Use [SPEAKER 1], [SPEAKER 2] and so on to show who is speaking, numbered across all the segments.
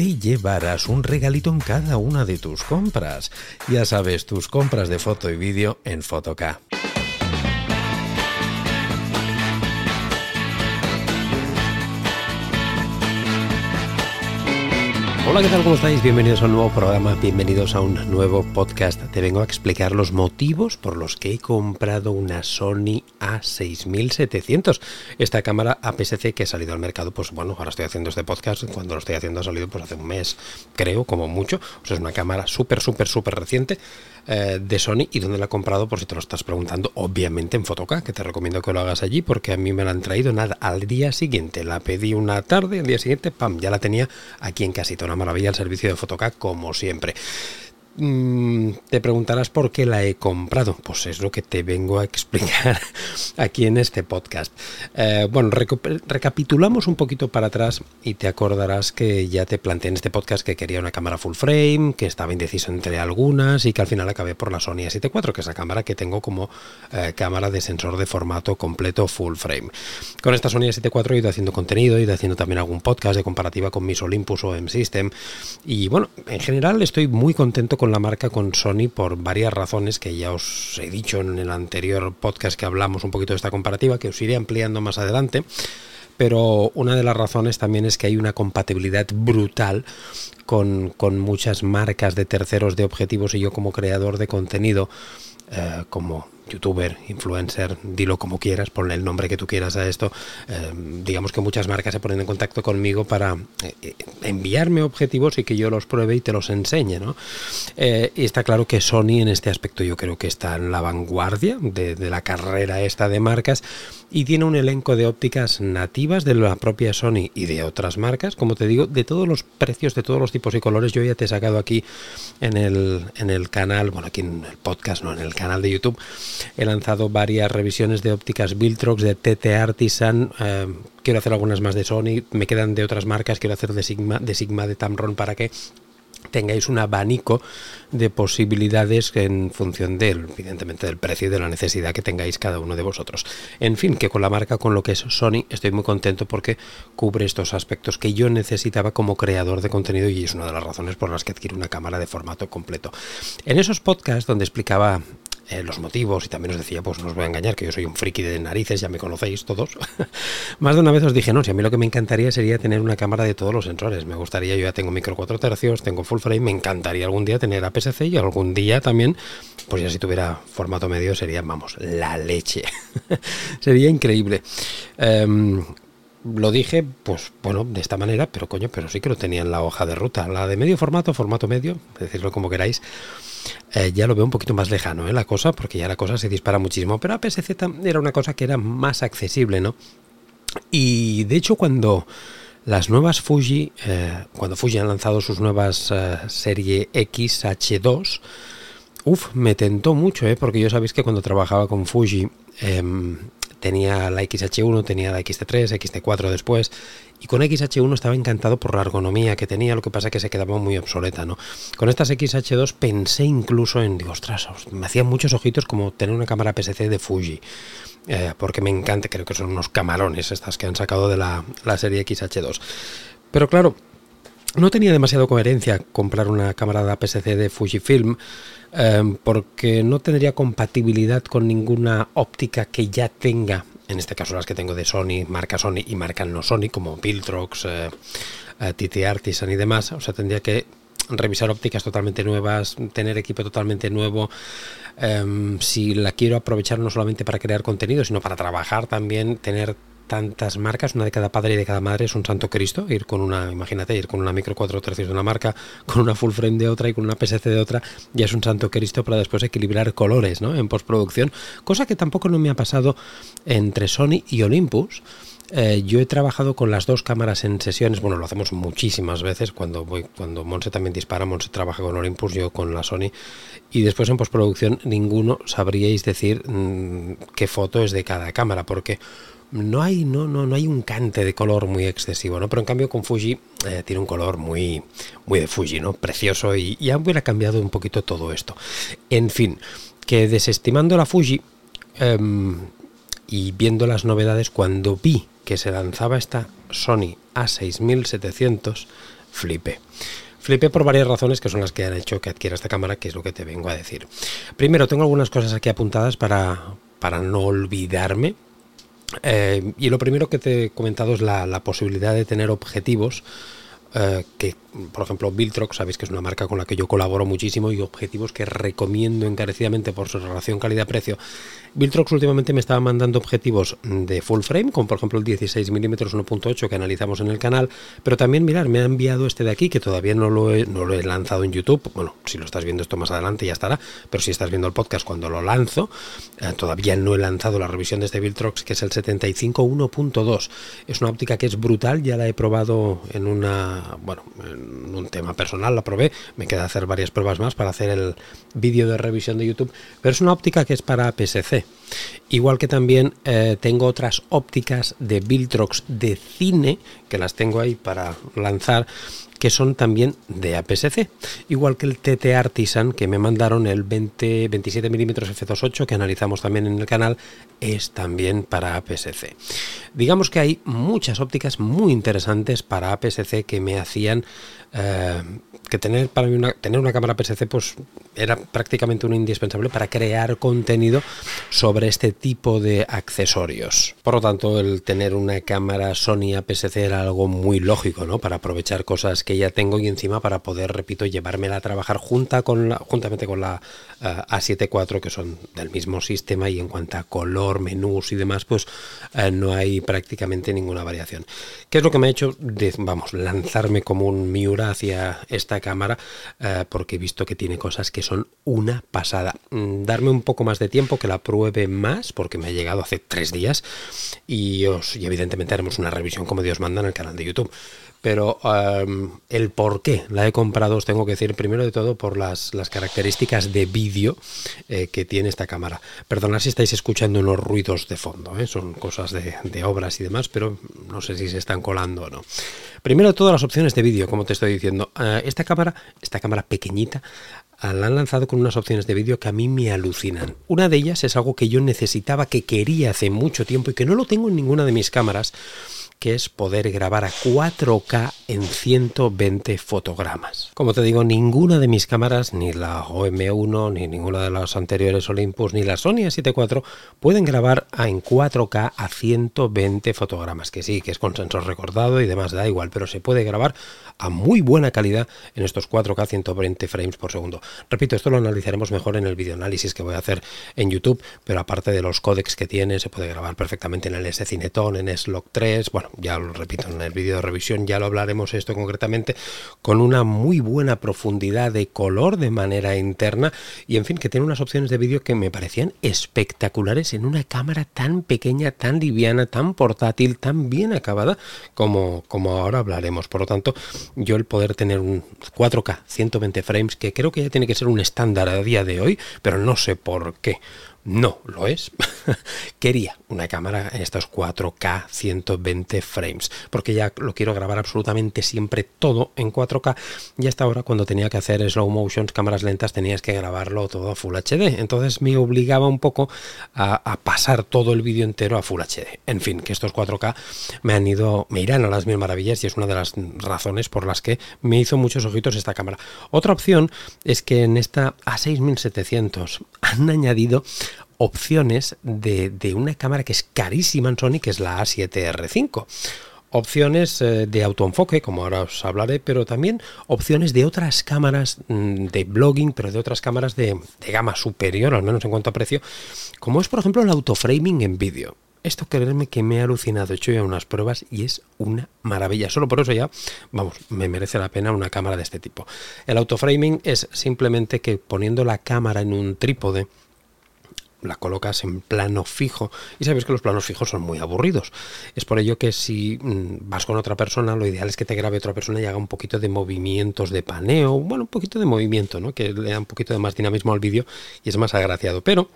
[SPEAKER 1] te llevarás un regalito en cada una de tus compras. Ya sabes, tus compras de foto y vídeo en Fotoca. Hola, ¿qué tal? ¿Cómo estáis? Bienvenidos a un nuevo programa, bienvenidos a un nuevo podcast. Te vengo a explicar los motivos por los que he comprado una Sony A6700. Esta cámara APS-C que ha salido al mercado, pues bueno, ahora estoy haciendo este podcast, cuando lo estoy haciendo ha salido pues hace un mes, creo, como mucho. Es una cámara súper, súper, súper reciente eh, de Sony y donde la he comprado, por si te lo estás preguntando, obviamente en Fotoca, que te recomiendo que lo hagas allí porque a mí me la han traído nada al día siguiente. La pedí una tarde, al día siguiente, pam, ya la tenía aquí en casita. Una maravilla el servicio de Fotoca, como siempre. Mm, te preguntarás por qué la he comprado. Pues es lo que te vengo a explicar aquí en este podcast. Eh, bueno, recapitulamos un poquito para atrás y te acordarás que ya te planteé en este podcast que quería una cámara full frame, que estaba indeciso entre algunas y que al final acabé por la Sony A7 IV, que es la cámara que tengo como eh, cámara de sensor de formato completo full frame. Con esta Sony A7 IV he ido haciendo contenido, he ido haciendo también algún podcast de comparativa con mis Olympus o M-System y bueno, en general estoy muy contento con la marca con Sony por varias razones que ya os he dicho en el anterior podcast que hablamos un poquito de esta comparativa, que os iré ampliando más adelante. Pero una de las razones también es que hay una compatibilidad brutal con, con muchas marcas de terceros de objetivos y yo como creador de contenido, eh, como youtuber, influencer, dilo como quieras, ponle el nombre que tú quieras a esto. Eh, digamos que muchas marcas se ponen en contacto conmigo para eh, enviarme objetivos y que yo los pruebe y te los enseñe. ¿no? Eh, y está claro que Sony en este aspecto yo creo que está en la vanguardia de, de la carrera esta de marcas y tiene un elenco de ópticas nativas de la propia Sony y de otras marcas, como te digo, de todos los precios, de todos los tipos y colores. Yo ya te he sacado aquí en el, en el canal, bueno, aquí en el podcast, no, en el canal de YouTube, He lanzado varias revisiones de ópticas Viltrox, de TT Artisan. Eh, quiero hacer algunas más de Sony. Me quedan de otras marcas. Quiero hacer de Sigma, de Sigma, de Tamron para que tengáis un abanico de posibilidades en función del, evidentemente, del precio y de la necesidad que tengáis cada uno de vosotros. En fin, que con la marca, con lo que es Sony, estoy muy contento porque cubre estos aspectos que yo necesitaba como creador de contenido y es una de las razones por las que adquiero una cámara de formato completo. En esos podcasts donde explicaba eh, los motivos y también os decía, pues no os voy a engañar, que yo soy un friki de narices, ya me conocéis todos. Más de una vez os dije, no, si a mí lo que me encantaría sería tener una cámara de todos los sensores. Me gustaría, yo ya tengo micro 4 tercios, tengo full frame, me encantaría algún día tener APS-C y algún día también, pues ya si tuviera formato medio sería, vamos, la leche. sería increíble. Em, lo dije, pues bueno, de esta manera, pero coño, pero sí que lo tenía en la hoja de ruta. La de medio formato, formato medio, decirlo como queráis. Eh, ya lo veo un poquito más lejano ¿eh? la cosa, porque ya la cosa se dispara muchísimo. Pero APS-C era una cosa que era más accesible, ¿no? Y de hecho cuando las nuevas Fuji, eh, cuando Fuji han lanzado sus nuevas eh, serie X H2, uff, me tentó mucho, ¿eh? porque yo sabéis que cuando trabajaba con Fuji em, tenía la XH1, tenía la XT3, XT4 después, y con XH1 estaba encantado por la ergonomía que tenía, lo que pasa que se quedaba muy obsoleta, ¿no? Con estas XH2 pensé incluso en, digo, ostras, me hacían muchos ojitos como tener una cámara PSC de Fuji, eh, porque me encanta, creo que son unos camarones estas que han sacado de la, la serie XH2. Pero claro, no tenía demasiado coherencia comprar una cámara de APS-C de Fujifilm em, porque no tendría compatibilidad con ninguna óptica que ya tenga, en este caso las que tengo de Sony, marca Sony y marca no Sony, como Viltrox, eh, eh TT Artisan y demás. O sea, tendría que revisar ópticas totalmente nuevas, tener equipo totalmente nuevo, em, si la quiero aprovechar no solamente para crear contenido, sino para trabajar también, tener tantas marcas, una de cada padre y de cada madre es un santo Cristo, ir con una, imagínate, ir con una micro 4 tercios de una marca, con una full frame de otra y con una PSC de otra, ya es un santo Cristo para después equilibrar colores, ¿no? En postproducción, cosa que tampoco no me ha pasado entre Sony y Olympus. Eh, yo he trabajado con las dos cámaras en sesiones, bueno, lo hacemos muchísimas veces, cuando voy, cuando Monse también dispara, Monse trabaja con Olympus, yo con la Sony, y después en postproducción ninguno sabríais decir mm, qué foto es de cada cámara, porque no hay, no, no, no hay un cante de color muy excesivo, ¿no? Pero en cambio con Fuji eh, tiene un color muy, muy de Fuji, ¿no? Precioso y ya hubiera cambiado un poquito todo esto. En fin, que desestimando la Fuji em, y viendo las novedades, cuando vi que se lanzaba esta Sony A6700, flipé. Flipé por varias razones que son las que han hecho que adquiera esta cámara, que es lo que te vengo a decir. Primero, tengo algunas cosas aquí apuntadas para, para no olvidarme, eh, y lo primero que te he comentado es la, la posibilidad de tener objetivos eh, que, por ejemplo, Viltrox, sabéis que es una marca con la que yo colaboro muchísimo y objetivos que recomiendo encarecidamente por su relación calidad-precio. Viltrox últimamente me estaba mandando objetivos de full frame, como por ejemplo el 16 mm 1.8 que analizamos en el canal, pero también, mirar, me ha enviado este de aquí que todavía no lo, he, no lo he lanzado en YouTube. Bueno, si lo estás viendo esto más adelante ya estará, pero si estás viendo el podcast cuando lo lanzo, eh, todavía no he lanzado la revisión de este Viltrox, que es el 75 1.2. Es una óptica que es brutal, ya la he probado en una bueno, en un tema personal la probé, me queda hacer varias pruebas más para hacer el vídeo de revisión de YouTube, pero es una óptica que es para PSC. Igual que también eh, tengo otras ópticas de Viltrox de cine, que las tengo ahí para lanzar, que son también de APS-C, igual que el TT Artisan que me mandaron el 20, 27 mm f2.8 que analizamos también en el canal es también para APS-C. Digamos que hay muchas ópticas muy interesantes para APS-C que me hacían eh, que tener para mí una, tener una cámara PSC pues era prácticamente un indispensable para crear contenido sobre este tipo de accesorios. Por lo tanto, el tener una cámara Sony APS-C era algo muy lógico, ¿no? Para aprovechar cosas que ya tengo y encima para poder, repito, llevármela a trabajar junta con juntamente con la uh, A7 IV que son del mismo sistema y en cuanto a color, menús y demás, pues uh, no hay prácticamente ninguna variación. ¿Qué es lo que me ha hecho, de, vamos, lanzarme como un Miura hacia esta cámara eh, porque he visto que tiene cosas que son una pasada. Mm, darme un poco más de tiempo, que la pruebe más, porque me ha llegado hace tres días y, os, y evidentemente haremos una revisión como Dios manda en el canal de YouTube pero um, el por qué la he comprado os tengo que decir primero de todo por las, características de vídeo eh, que tiene esta cámara. Perdonad si estáis escuchando unos ruidos de fondo, ¿eh? son cosas de, obras y demás, pero no sé si se están colando o no. Primero de todo las opciones de vídeo, como te estoy diciendo. Uh, esta cámara, esta cámara pequeñita, uh, la han lanzado con unas opciones de vídeo que a mí me alucinan. Una de ellas es algo que yo necesitaba, que quería hace mucho tiempo y que no lo tengo en ninguna de mis cámaras que es poder grabar a 4K en 120 fotogramas. Como te digo, ninguna de mis cámaras, ni la OM1, ni ninguna de las anteriores Olympus, ni la Sony A7 IV, pueden grabar en 4K a 120 fotogramas. Que sí, que es con sensor recordado y demás, da igual, pero se puede grabar a muy buena calidad en estos 4K 120 frames por segundo. Repito, esto lo analizaremos mejor en el videoanálisis que voy a hacer en YouTube, pero aparte de los códecs que tiene, se puede grabar perfectamente en el S-Cineton, en S-Log 3, bueno, ya lo repito en el vídeo de revisión, ya lo hablaremos esto concretamente, con una muy buena profundidad de color de manera interna y en fin, que tiene unas opciones de vídeo que me parecían espectaculares en una cámara tan pequeña, tan liviana, tan portátil, tan bien acabada como, como ahora hablaremos. Por lo tanto, yo el poder tener un 4K 120 frames, que creo que ya tiene que ser un estándar a día de hoy, pero no sé por qué no lo es. Quería una cámara en estos 4K 120 frames, porque ya lo quiero grabar absolutamente siempre todo en 4K. Y hasta ahora, cuando tenía que hacer slow motions, cámaras lentas, tenías que grabarlo todo a Full HD. Entonces me obligaba un poco a, pasar todo el vídeo entero a Full HD. En fin, que estos 4K me han ido, me irán a las mil maravillas y es una de las razones por las que me hizo muchos ojitos esta cámara. Otra opción es que en esta A6700 han añadido opciones de, de, una cámara que es carísima en Sony, que es la A7R5. opciones eh, de autoenfoque, como ahora os hablaré, pero también opciones de otras cámaras mm, de blogging, pero de otras cámaras de, gama superior, al menos en cuanto a precio, como es por ejemplo el autoframing en vídeo. Esto creerme que me ha alucinado, he hecho ya unas pruebas y es una maravilla. Solo por eso ya, vamos, me merece la pena una cámara de este tipo. El autoframing es simplemente que poniendo la cámara en un trípode, la colocas en plano fijo y sabes que los planos fijos son muy aburridos. Es por ello que si mm, vas con otra persona, lo ideal es que te grabe otra persona y haga un poquito de movimientos de paneo, bueno, un poquito de movimiento, ¿no? que le da un poquito de más dinamismo al vídeo y es más agraciado. Pero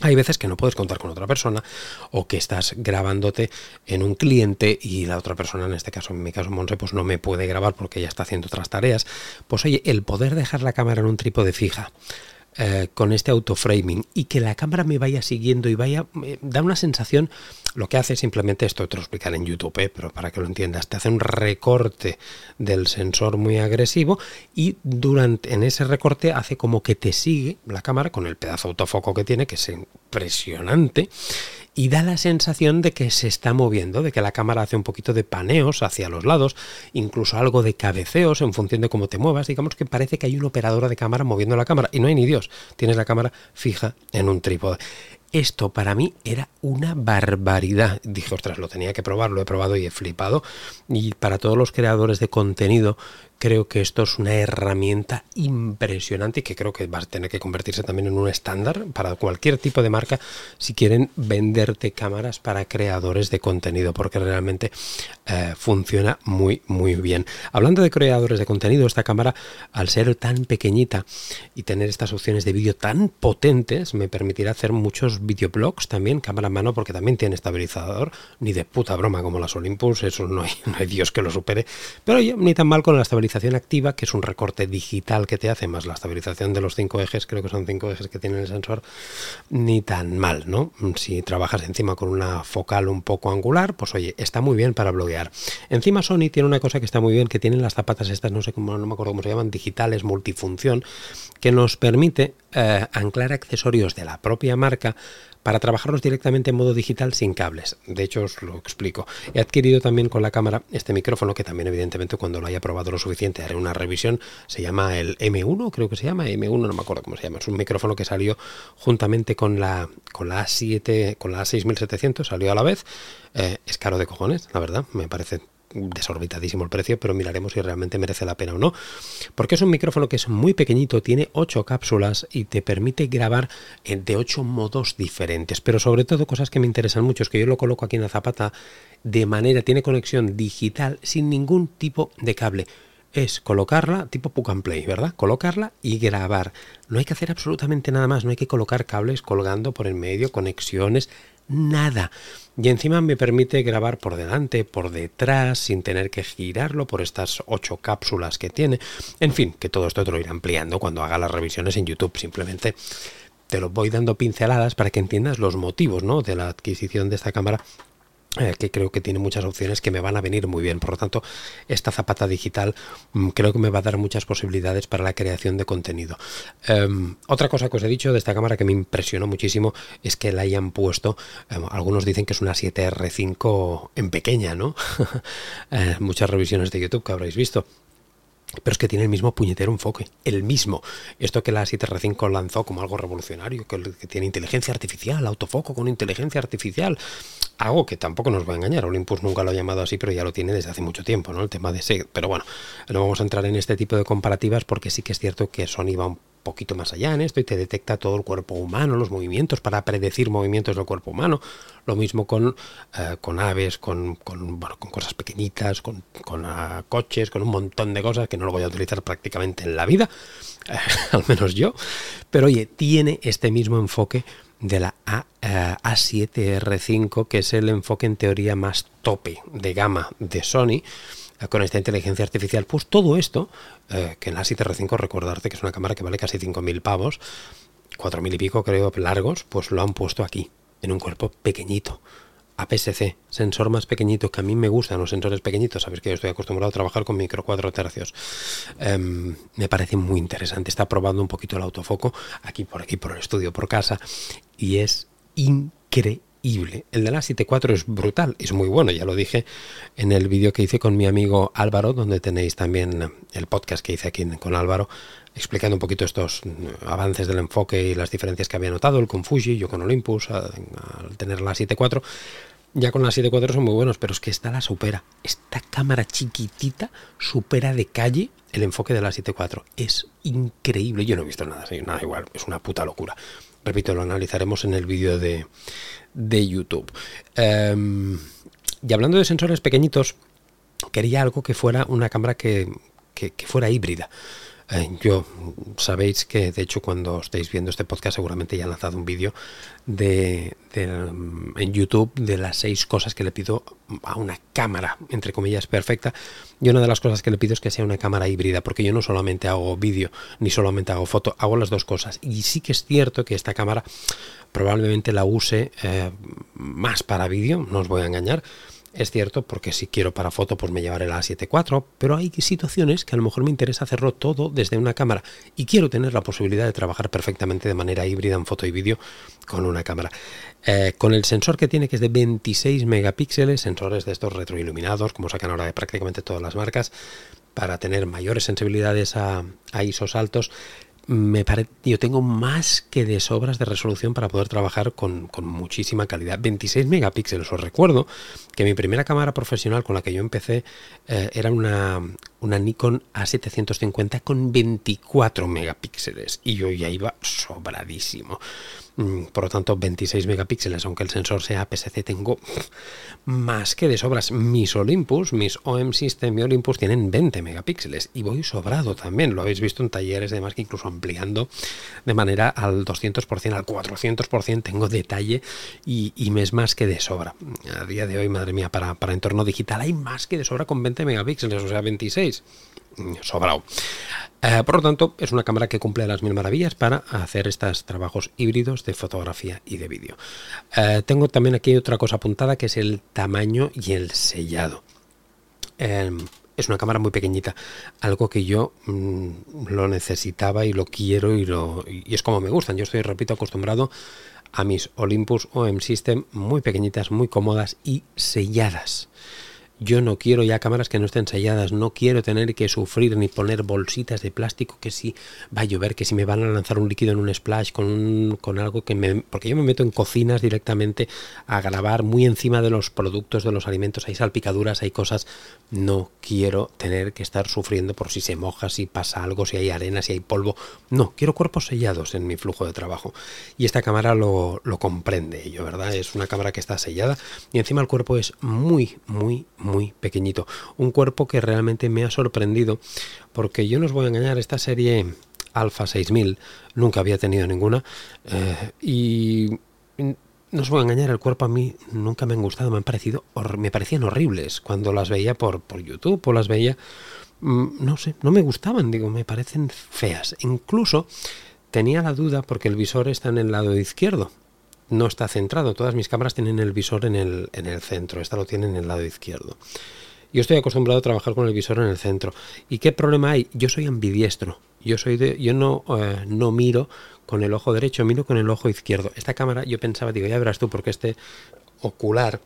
[SPEAKER 1] hay veces que no puedes contar con otra persona o que estás grabándote en un cliente y la otra persona, en este caso, en mi caso Monse, pues no me puede grabar porque ya está haciendo otras tareas. Pues oye, el poder dejar la cámara en un trípode fija, eh, con este autoframing y que la cámara me vaya siguiendo y vaya, da una sensación, lo que hace simplemente esto, te lo explicaré en YouTube, eh, pero para que lo entiendas, te hace un recorte del sensor muy agresivo y durante en ese recorte hace como que te sigue la cámara con el pedazo autofoco que tiene, que es impresionante, y da la sensación de que se está moviendo, de que la cámara hace un poquito de paneos hacia los lados, incluso algo de cabeceos en función de cómo te muevas. Digamos que parece que hay una operadora de cámara moviendo la cámara y no hay ni Dios, tienes la cámara fija en un trípode. Esto para mí era una barbaridad. Dije, ostras, lo tenía que probar, lo he probado y he flipado. Y para todos los creadores de contenido creo que esto es una herramienta impresionante y que creo que va a tener que convertirse también en un estándar para cualquier tipo de marca si quieren venderte cámaras para creadores de contenido, porque realmente eh, funciona muy, muy bien. Hablando de creadores de contenido, esta cámara, al ser tan pequeñita y tener estas opciones de vídeo tan potentes, me permitirá hacer muchos videoblogs también, cámara en mano, porque también tiene estabilizador, ni de puta broma como las Olympus, eso no hay, no hay Dios que lo supere, pero oye, ni tan mal con la activa, que es un recorte digital que te hace, más la estabilización de los cinco ejes, creo que son cinco ejes que tiene el sensor, ni tan mal, ¿no? Si trabajas encima con una focal un poco angular, pues oye, está muy bien para bloguear. Encima Sony tiene una cosa que está muy bien, que tienen las zapatas estas, no sé cómo, no me acuerdo cómo se llaman, digitales, multifunción, que nos permite eh, anclar accesorios de la propia marca para trabajarlos directamente en modo digital sin cables. De hecho, os lo explico. He adquirido también con la cámara este micrófono que también evidentemente cuando lo haya probado lo suficiente haré una revisión. Se llama el M1, creo que se llama M1, no me acuerdo cómo se llama. Es un micrófono que salió juntamente con la con la A7, con la A6700, salió a la vez. Eh, es caro de cojones, la verdad, me parece desorbitadísimo el precio, pero miraremos si realmente merece la pena o no. Porque es un micrófono que es muy pequeñito, tiene 8 cápsulas y te permite grabar de 8 modos diferentes. Pero sobre todo cosas que me interesan mucho, es que yo lo coloco aquí en la zapata de manera, tiene conexión digital sin ningún tipo de cable es colocarla tipo Puck and Play, ¿verdad? Colocarla y grabar. No hay que hacer absolutamente nada más, no hay que colocar cables colgando por el medio, conexiones, nada. Y encima me permite grabar por delante, por detrás, sin tener que girarlo por estas ocho cápsulas que tiene. En fin, que todo esto te lo iré ampliando cuando haga las revisiones en YouTube. Simplemente te lo voy dando pinceladas para que entiendas los motivos ¿no? de la adquisición de esta cámara eh, que creo que tiene muchas opciones que me van a venir muy bien. Por lo tanto, esta zapata digital mm, creo que me va a dar muchas posibilidades para la creación de contenido. Em, otra cosa que os he dicho de esta cámara que me impresionó muchísimo es que la hayan puesto, em, algunos dicen que es una 7R5 en pequeña, ¿no? Eh, muchas revisiones de YouTube que habréis visto. Pero es que tiene el mismo puñetero enfoque, el mismo. Esto que la 7R5 lanzó como algo revolucionario, que, tiene inteligencia artificial, autofoco con inteligencia artificial. Algo que tampoco nos va a engañar. Olympus nunca lo ha llamado así, pero ya lo tiene desde hace mucho tiempo, ¿no? El tema de ese. Pero bueno, no vamos a entrar en este tipo de comparativas porque sí que es cierto que Sony va un poquito más allá en esto y te detecta todo el cuerpo humano, los movimientos, para predecir movimientos del cuerpo humano. Lo mismo con, eh, con aves, con, con, bueno, con cosas pequeñitas, con, con ah, coches, con un montón de cosas que no lo voy a utilizar prácticamente en la vida, al menos yo. Pero oye, tiene este mismo enfoque de la A, eh, A7R5, que es el enfoque en teoría más tope de gama de Sony con esta inteligencia artificial. Pues todo esto, eh, que en la 7R5 recordarte que es una cámara que vale casi 5.000 pavos, 4.000 y pico creo largos, pues lo han puesto aquí, en un cuerpo pequeñito. APS-C, sensor más pequeñito, que a mí me gustan los sensores pequeñitos, sabes que yo estoy acostumbrado a trabajar con micro 4 tercios. Em, me parece muy interesante, está probando un poquito el autofoco aquí por aquí, por el estudio, por casa, y es increíble. El de la 7.4 es brutal, es muy bueno, ya lo dije en el vídeo que hice con mi amigo Álvaro, donde tenéis también el podcast que hice aquí con Álvaro, explicando un poquito estos avances del enfoque y las diferencias que había notado, el con Fuji, yo con Olympus, al tener la 7.4. Ya con la 7.4 son muy buenos, pero es que esta la supera. Esta cámara chiquitita supera de calle el enfoque de la 7.4. Es increíble. Yo no he visto nada nada igual. Es una puta locura. Repito, lo analizaremos en el vídeo de, YouTube. Em, y hablando de sensores pequeñitos, quería algo que fuera una cámara que fuera híbrida. Eh, yo sabéis que de hecho cuando estéis viendo este podcast seguramente ya he lanzado un vídeo de, mm, en YouTube de las seis cosas que le pido a una cámara, entre comillas, perfecta. Y una de las cosas que le pido es que sea una cámara híbrida, porque yo no solamente hago vídeo ni solamente hago foto, hago las dos cosas. Y sí que es cierto que esta cámara probablemente la use eh, más para vídeo, no os voy a engañar es cierto, porque si quiero para foto, pues me llevaré la A7 IV, pero hay situaciones que a lo mejor me interesa hacerlo todo desde una cámara y quiero tener la posibilidad de trabajar perfectamente de manera híbrida en foto y vídeo con una cámara. Eh, con el sensor que tiene, que es de 26 megapíxeles, sensores de estos retroiluminados, como sacan ahora de prácticamente todas las marcas, para tener mayores sensibilidades a, a ISOs altos, yo tengo más que de sobras de resolución para poder trabajar con, muchísima calidad. 26 megapíxeles. Os recuerdo que mi primera cámara profesional con la que yo empecé eh, era una, una Nikon A750 con 24 megapíxeles y yo ya iba sobradísimo. Mm, por lo tanto, 26 megapíxeles, aunque el sensor sea PSC, tengo más que de sobras. Mis Olympus, mis OM System y Olympus tienen 20 megapíxeles y voy sobrado también. Lo habéis visto en talleres, además que incluso ampliando de manera al 200%, al 400%, tengo detalle y, me es más que de sobra. A día de hoy, madre mía, para, para entorno digital hay más que de sobra con 20 megapíxeles, o sea, 26 sobrado. Eh, por lo tanto, es una cámara que cumple las mil maravillas para hacer estos trabajos híbridos de fotografía y de vídeo. Eh, tengo también aquí otra cosa apuntada que es el tamaño y el sellado. Em, es una cámara muy pequeñita, algo que yo mm, lo necesitaba y lo quiero y, lo, y es como me gustan. Yo estoy, repito, acostumbrado a mis Olympus OM System muy pequeñitas, muy cómodas y selladas. Yo no quiero ya cámaras que no estén selladas, no quiero tener que sufrir ni poner bolsitas de plástico que si va a llover, que si me van a lanzar un líquido en un splash con, con algo que me... Porque yo me meto en cocinas directamente a grabar muy encima de los productos, de los alimentos, hay salpicaduras, hay cosas. No quiero tener que estar sufriendo por si se moja, si pasa algo, si hay arena, si hay polvo. No, quiero cuerpos sellados en mi flujo de trabajo. Y esta cámara lo, lo comprende ello, ¿verdad? Es una cámara que está sellada y encima el cuerpo es muy, muy, muy pequeñito. Un cuerpo que realmente me ha sorprendido porque yo no os voy a engañar, esta serie Alpha 6000 nunca había tenido ninguna eh, y no os voy a engañar, el cuerpo a mí nunca me han gustado, me han parecido, me parecían horribles cuando las veía por, por YouTube o las veía, mm, no sé, no me gustaban, digo, me parecen feas. Incluso tenía la duda porque el visor está en el lado izquierdo no está centrado. Todas mis cámaras tienen el visor en el, en el centro. Esta lo tiene en el lado izquierdo. Yo estoy acostumbrado a trabajar con el visor en el centro. ¿Y qué problema hay? Yo soy ambidiestro. Yo soy de, yo no, eh, no miro con el ojo derecho, miro con el ojo izquierdo. Esta cámara, yo pensaba, digo, ya verás tú, porque este ocular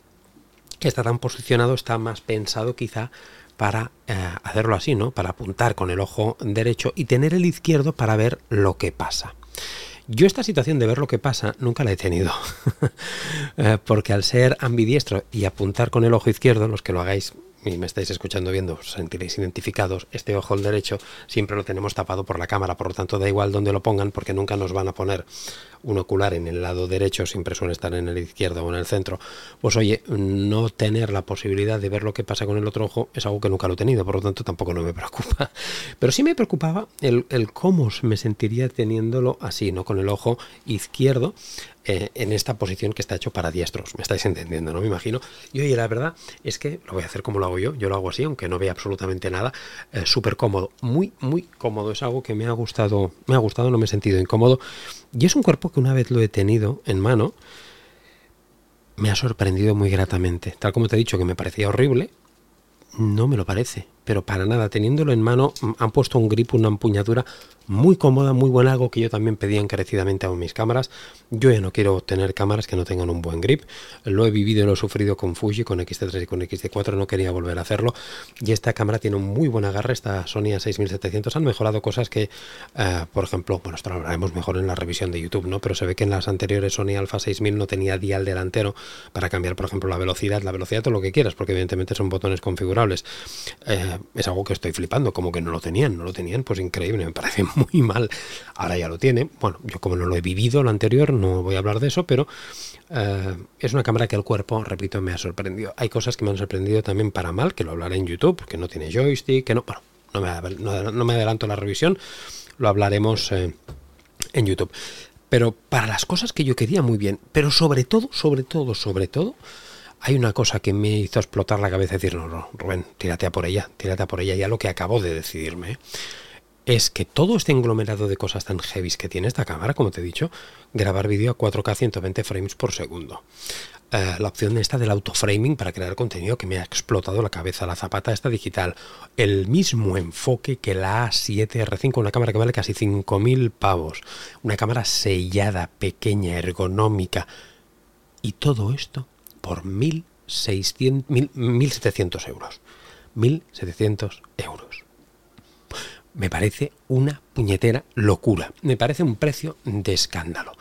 [SPEAKER 1] que está tan posicionado está más pensado quizá para eh, hacerlo así, ¿no? Para apuntar con el ojo derecho y tener el izquierdo para ver lo que pasa. Yo esta situación de ver lo que pasa nunca la he tenido, eh, porque al ser ambidiestro y apuntar con el ojo izquierdo, los que lo hagáis y me estáis escuchando viendo, os sentiréis identificados, este ojo el derecho siempre lo tenemos tapado por la cámara, por lo tanto da igual donde lo pongan porque nunca nos van a poner un ocular en el lado derecho, siempre suele estar en el izquierdo o en el centro. Pues oye, no tener la posibilidad de ver lo que pasa con el otro ojo es algo que nunca lo he tenido, por lo tanto tampoco no me preocupa. Pero sí me preocupaba el, el cómo me sentiría teniéndolo así, ¿no? Con el ojo izquierdo eh, en esta posición que está hecho para diestros. Me estáis entendiendo, ¿no? Me imagino. Y oye, la verdad es que lo voy a hacer como lo hago yo. Yo lo hago así, aunque no vea absolutamente nada. Eh, súper cómodo. Muy, muy cómodo. Es algo que me ha gustado. Me ha gustado, no me he sentido incómodo. Y es un cuerpo que una vez lo he tenido en mano, me ha sorprendido muy gratamente. Tal como te he dicho que me parecía horrible, no me lo parece pero para nada. Teniéndolo en mano, han puesto un grip, una empuñadura muy cómoda, muy buena, algo que yo también pedía encarecidamente a mis cámaras. Yo ya no quiero tener cámaras que no tengan un buen grip. Lo he vivido y lo he sufrido con Fuji, con X-T3 y con X-T4, no quería volver a hacerlo. Y esta cámara tiene un muy buen agarre, esta Sony A6700. Han mejorado cosas que, eh, por ejemplo, bueno, esto lo hablaremos mejor en la revisión de YouTube, ¿no? Pero se ve que en las anteriores Sony Alpha 6000 no tenía dial delantero para cambiar, por ejemplo, la velocidad, la velocidad o lo que quieras, porque evidentemente son botones configurables. Eh, es algo que estoy flipando, como que no lo tenían, no lo tenían, pues increíble, me parece muy mal. Ahora ya lo tiene. Bueno, yo como no lo he vivido lo anterior, no voy a hablar de eso, pero eh, es una cámara que el cuerpo, repito, me ha sorprendido. Hay cosas que me han sorprendido también para mal, que lo hablaré en YouTube, que no tiene joystick, que no, bueno, no me, adelanto la revisión, lo hablaremos eh, en YouTube. Pero para las cosas que yo quería muy bien, pero sobre todo, sobre todo, sobre todo, hay una cosa que me hizo explotar la cabeza y decir, no, no, Rubén, tírate a por ella, tírate a por ella, ya lo que acabo de decidirme. es que todo este englomerado de cosas tan heavy que tiene esta cámara, como te he dicho, grabar vídeo a 4K 120 frames por segundo. Eh, la opción esta del autoframing para crear contenido que me ha explotado la cabeza, la zapata esta digital, el mismo enfoque que la A7R5, una cámara que vale casi 5.000 pavos, una cámara sellada, pequeña, ergonómica, y todo esto por 1.600, 1.700 euros. 1.700 euros me parece una puñetera locura. Me parece un precio de escándalo.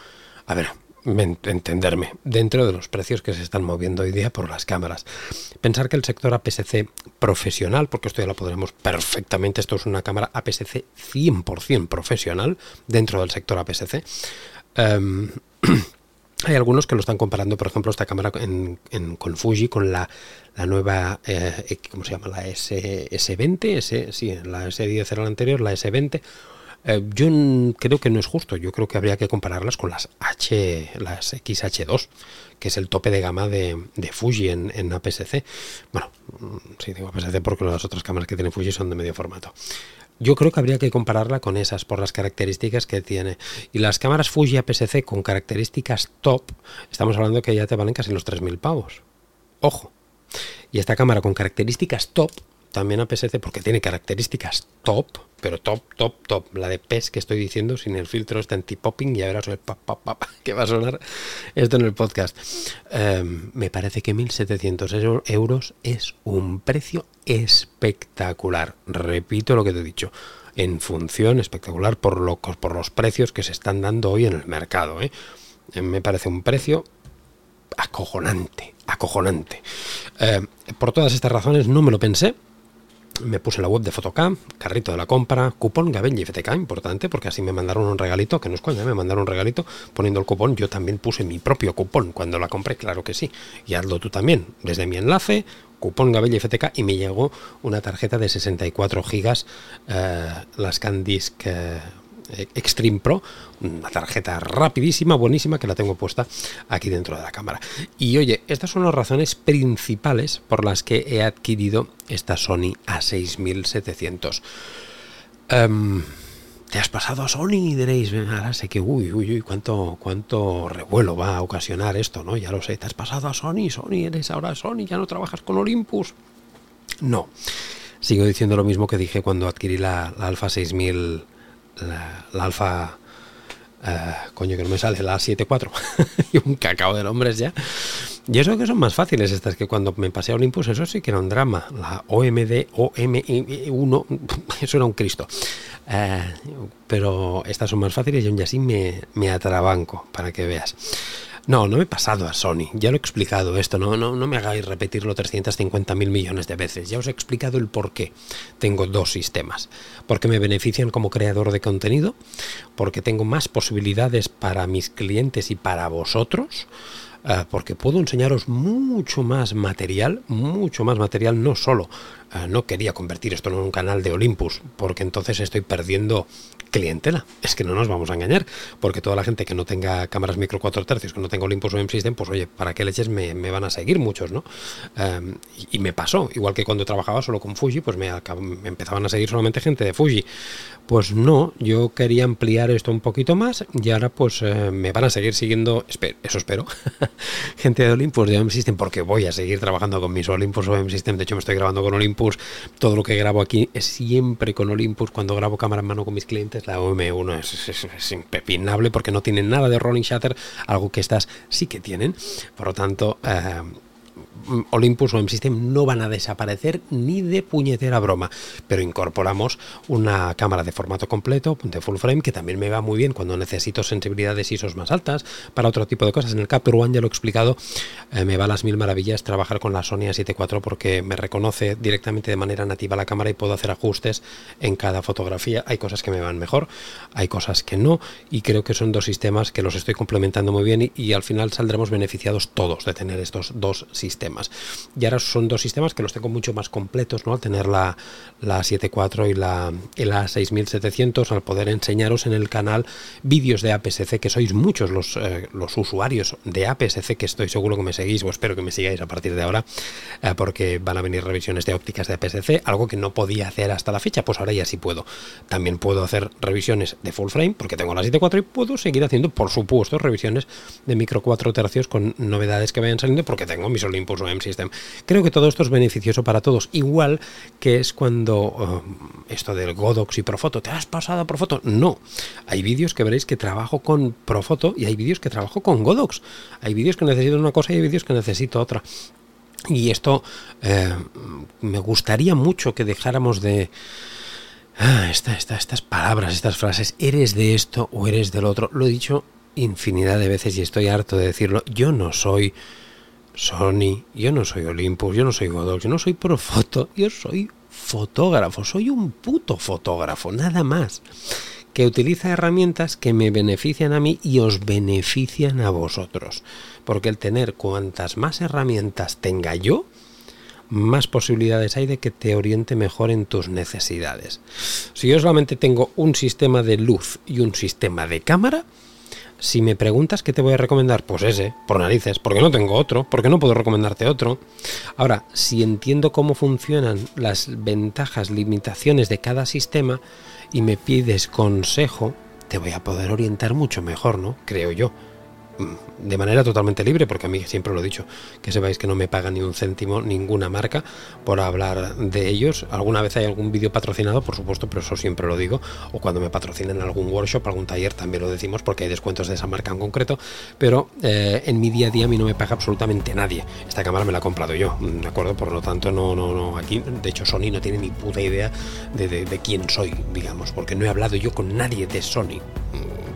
[SPEAKER 1] A ver, entenderme, dentro de los precios que se están moviendo hoy día por las cámaras. Pensar que el sector APS-C profesional, porque esto ya lo podremos perfectamente, esto es una cámara APS-C 100% profesional dentro del sector APS-C. Em, hay algunos que lo están comparando, por ejemplo, esta cámara con Fuji, con la, nueva, eh, ¿cómo se llama? La S, S20, S, sí, la S10 era la anterior, la S20. Eh, yo creo que no es justo, yo creo que habría que compararlas con las H, las XH2, que es el tope de gama de, Fuji en, en APS-C. Bueno, mm, sí digo APS-C porque las otras cámaras que tiene Fuji son de medio formato. Yo creo que habría que compararla con esas por las características que tiene. Y las cámaras Fuji APS-C con características top, estamos hablando que ya te valen casi los 3.000 pavos. Ojo. Y esta cámara con características top también a PSC porque tiene características top, pero top, top, top. La de PES que estoy diciendo sin el filtro este anti-popping y a verás el pa, que va a sonar esto en el podcast. Em, me parece que 1.700 euros es un precio espectacular. Repito lo que te he dicho. En función espectacular por, lo, por los precios que se están dando hoy en el mercado. ¿eh? Em, me parece un precio acojonante, acojonante. Em, por todas estas razones no me lo pensé, me puse la web de Photocam, carrito de la compra, cupón Gabel y FTK, importante, porque así me mandaron un regalito, que no es coña, me mandaron un regalito poniendo el cupón. Yo también puse mi propio cupón cuando la compré, claro que sí. Y hazlo tú también, desde mi enlace, cupón Gabel y FTK, y me llegó una tarjeta de 64 gigas, eh, la ScanDisk eh, Extreme Pro, una tarjeta rapidísima, buenísima, que la tengo puesta aquí dentro de la cámara. Y oye, estas son las razones principales por las que he adquirido esta Sony A6700. Em, ¿Te has pasado a Sony? Diréis, ahora sé que, uy, uy, uy, cuánto, cuánto revuelo va a ocasionar esto, ¿no? Ya lo sé, ¿te has pasado a Sony? Sony, eres ahora Sony, ya no trabajas con Olympus. No, sigo diciendo lo mismo que dije cuando adquirí la, la Alpha 6000 la, alfa, eh, coño que no me sale, la 7.4, y un cacao de nombres ya. Y eso que son más fáciles estas que cuando me pasé a Olympus, eso sí que era un drama. La OMD, OM1, eso era un Cristo. Eh, pero estas son más fáciles y aún así me, me atrabanco, para que veas. No, no me he pasado a Sony. Ya lo he explicado esto. No, no, no me hagáis repetirlo 350 mil millones de veces. Ya os he explicado el por qué tengo dos sistemas. Porque me benefician como creador de contenido, porque tengo más posibilidades para mis clientes y para vosotros. Eh, porque puedo enseñaros mucho más material, mucho más material, no solo. Eh, no quería convertir esto en un canal de Olympus, porque entonces estoy perdiendo clientela. Es que no nos vamos a engañar, porque toda la gente que no tenga cámaras micro 4 tercios, que no tenga Olympus o M-System, pues oye, ¿para qué leches me, van a seguir muchos, no? Em, y, me pasó, igual que cuando trabajaba solo con Fuji, pues me, me empezaban a seguir solamente gente de Fuji. Pues no, yo quería ampliar esto un poquito más y ahora pues eh, me van a seguir siguiendo, eso espero, gente de Olympus, de OM System, porque voy a seguir trabajando con mis Olympus o OM System. De hecho, me estoy grabando con Olympus. Todo lo que grabo aquí es siempre con Olympus. Cuando grabo cámara en mano con mis clientes, la OM1 es, es, impepinable porque no tienen nada de rolling shutter, algo que estas sí que tienen. Por lo tanto, eh, Olympus o M-System no van a desaparecer ni de puñetera broma, pero incorporamos una cámara de formato completo, de full frame, que también me va muy bien cuando necesito sensibilidades ISOs más altas, para otro tipo de cosas. En el Capture One ya lo he explicado, eh, me va las mil maravillas trabajar con la Sony A7 IV porque me reconoce directamente de manera nativa la cámara y puedo hacer ajustes en cada fotografía. Hay cosas que me van mejor, hay cosas que no, y creo que son dos sistemas que los estoy complementando muy bien y al final saldremos beneficiados todos de tener estos dos sistemas. Y ahora son dos sistemas que los tengo mucho más completos, ¿no? Al tener la, la 7.4 y la, y la 6700, al poder enseñaros en el canal vídeos de APS-C, que sois muchos los, eh, los usuarios de APS-C, que estoy seguro que me seguís, o espero que me sigáis a partir de ahora, eh, porque van a venir revisiones de ópticas de APS-C, algo que no podía hacer hasta la fecha, pues ahora ya sí puedo. También puedo hacer revisiones de full frame, porque tengo la 7.4 y puedo seguir haciendo, por supuesto, revisiones de micro 4 tercios con novedades que vayan saliendo, porque tengo mis Olympus M-System. Creo que todo esto es beneficioso para todos, igual que es cuando eh, esto del Godox y Profoto, ¿te has pasado a Profoto? No, hay vídeos que veréis que trabajo con Profoto y hay vídeos que trabajo con Godox. Hay vídeos que necesito una cosa y hay vídeos que necesito otra. Y esto eh, me gustaría mucho que dejáramos de... Ah, estas palabras, estas frases, eres de esto o eres del otro. Lo he dicho infinidad de veces y estoy harto de decirlo. Yo no soy Sony, yo no soy Olympus, yo no soy Godox, yo no soy Profoto, yo soy fotógrafo, soy un puto fotógrafo, nada más. Que utiliza herramientas que me benefician a mí y os benefician a vosotros. Porque el tener cuantas más herramientas tenga yo, más posibilidades hay de que te oriente mejor en tus necesidades. Si yo solamente tengo un sistema de luz y un sistema de cámara, si me preguntas qué te voy a recomendar, pues ese, por narices, porque no tengo otro, porque no puedo recomendarte otro. Ahora, si entiendo cómo funcionan las ventajas, limitaciones de cada sistema y me pides consejo, te voy a poder orientar mucho mejor, ¿no? Creo yo de manera totalmente libre, porque a mí siempre lo he dicho, que sepáis que no me paga ni un céntimo ninguna marca por hablar de ellos. Alguna vez hay algún vídeo patrocinado, por supuesto, pero eso siempre lo digo. O cuando me patrocinan algún workshop, algún taller, también lo decimos, porque hay descuentos de esa marca en concreto. Pero eh, en mi día a día a mí no me paga absolutamente nadie. Esta cámara me la he comprado yo, ¿de acuerdo? Por lo tanto, no, no, no. Aquí, de hecho, Sony no tiene ni puta idea de, de quién soy, digamos, porque no he hablado yo con nadie de Sony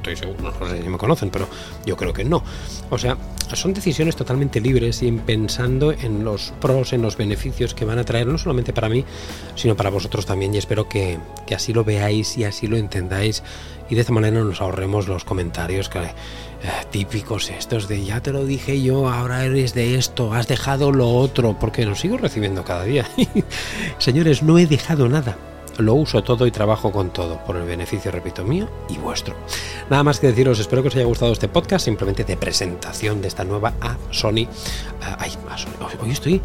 [SPEAKER 1] estoy seguro, no sé si me conocen, pero yo creo que no. O sea, son decisiones totalmente libres y pensando en los pros, en los beneficios que van a traer, no solamente para mí, sino para vosotros también. Y espero que, así lo veáis y así lo entendáis. Y de esta manera nos ahorremos los comentarios que, eh, típicos estos de ya te lo dije yo, ahora eres de esto, has dejado lo otro, porque lo sigo recibiendo cada día. Señores, no he dejado nada lo uso todo y trabajo con todo, por el beneficio, repito, mío y vuestro. Nada más que deciros, espero que os haya gustado este podcast, simplemente de presentación de esta nueva a Sony. ay, Hoy estoy...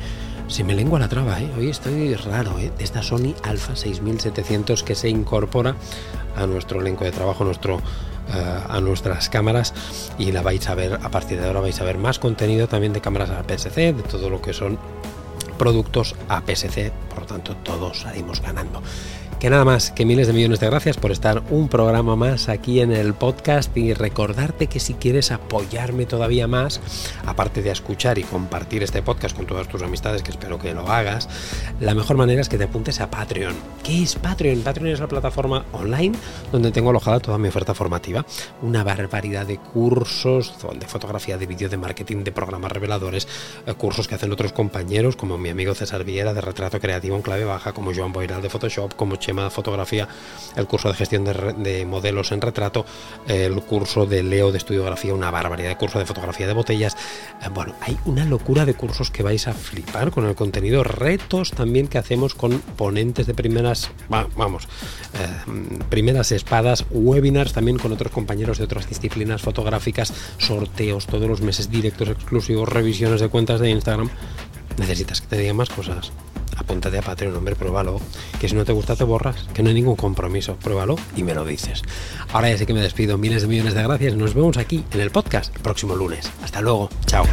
[SPEAKER 1] Se me lengua la traba, ¿eh? hoy estoy raro, ¿eh? de esta Sony Alpha 6700 que se incorpora a nuestro elenco de trabajo, nuestro, eh, a nuestras cámaras y la vais a ver, a partir de ahora vais a ver más contenido también de cámaras APS-C, de todo lo que son productos APS-C, por lo tanto todos salimos ganando. Que nada más, que miles de millones de gracias por estar un programa más aquí en el podcast y recordarte que si quieres apoyarme todavía más, aparte de escuchar y compartir este podcast con todas tus amistades, que espero que lo hagas, la mejor manera es que te apuntes a Patreon. ¿Qué es Patreon? Patreon es la plataforma online donde tengo alojada toda mi oferta formativa. Una barbaridad de cursos de fotografía, de vídeo, de marketing, de programas reveladores, eh, cursos que hacen otros compañeros, como mi amigo César Villera de retrato creativo en clave baja, como Joan Boiral de Photoshop, como Chema fotografía, el curso de gestión de, modelos en retrato, el curso de Leo de estudiografía, una barbaridad de curso de fotografía de botellas. Eh, bueno, hay una locura de cursos que vais a flipar con el contenido, retos también que hacemos con ponentes de primeras, vamos, eh, primeras espadas, webinars también con otros compañeros de otras disciplinas fotográficas, sorteos todos los meses directos exclusivos, revisiones de cuentas de Instagram. Necesitas que te diga más cosas apúntate a Patreon, hombre, pruébalo. Que si no te gusta te borras, que no hay ningún compromiso. Pruébalo y me lo dices. Ahora ya sé que me despido. Miles de millones de gracias. Nos vemos aquí en el podcast el próximo lunes. Hasta luego. Chao.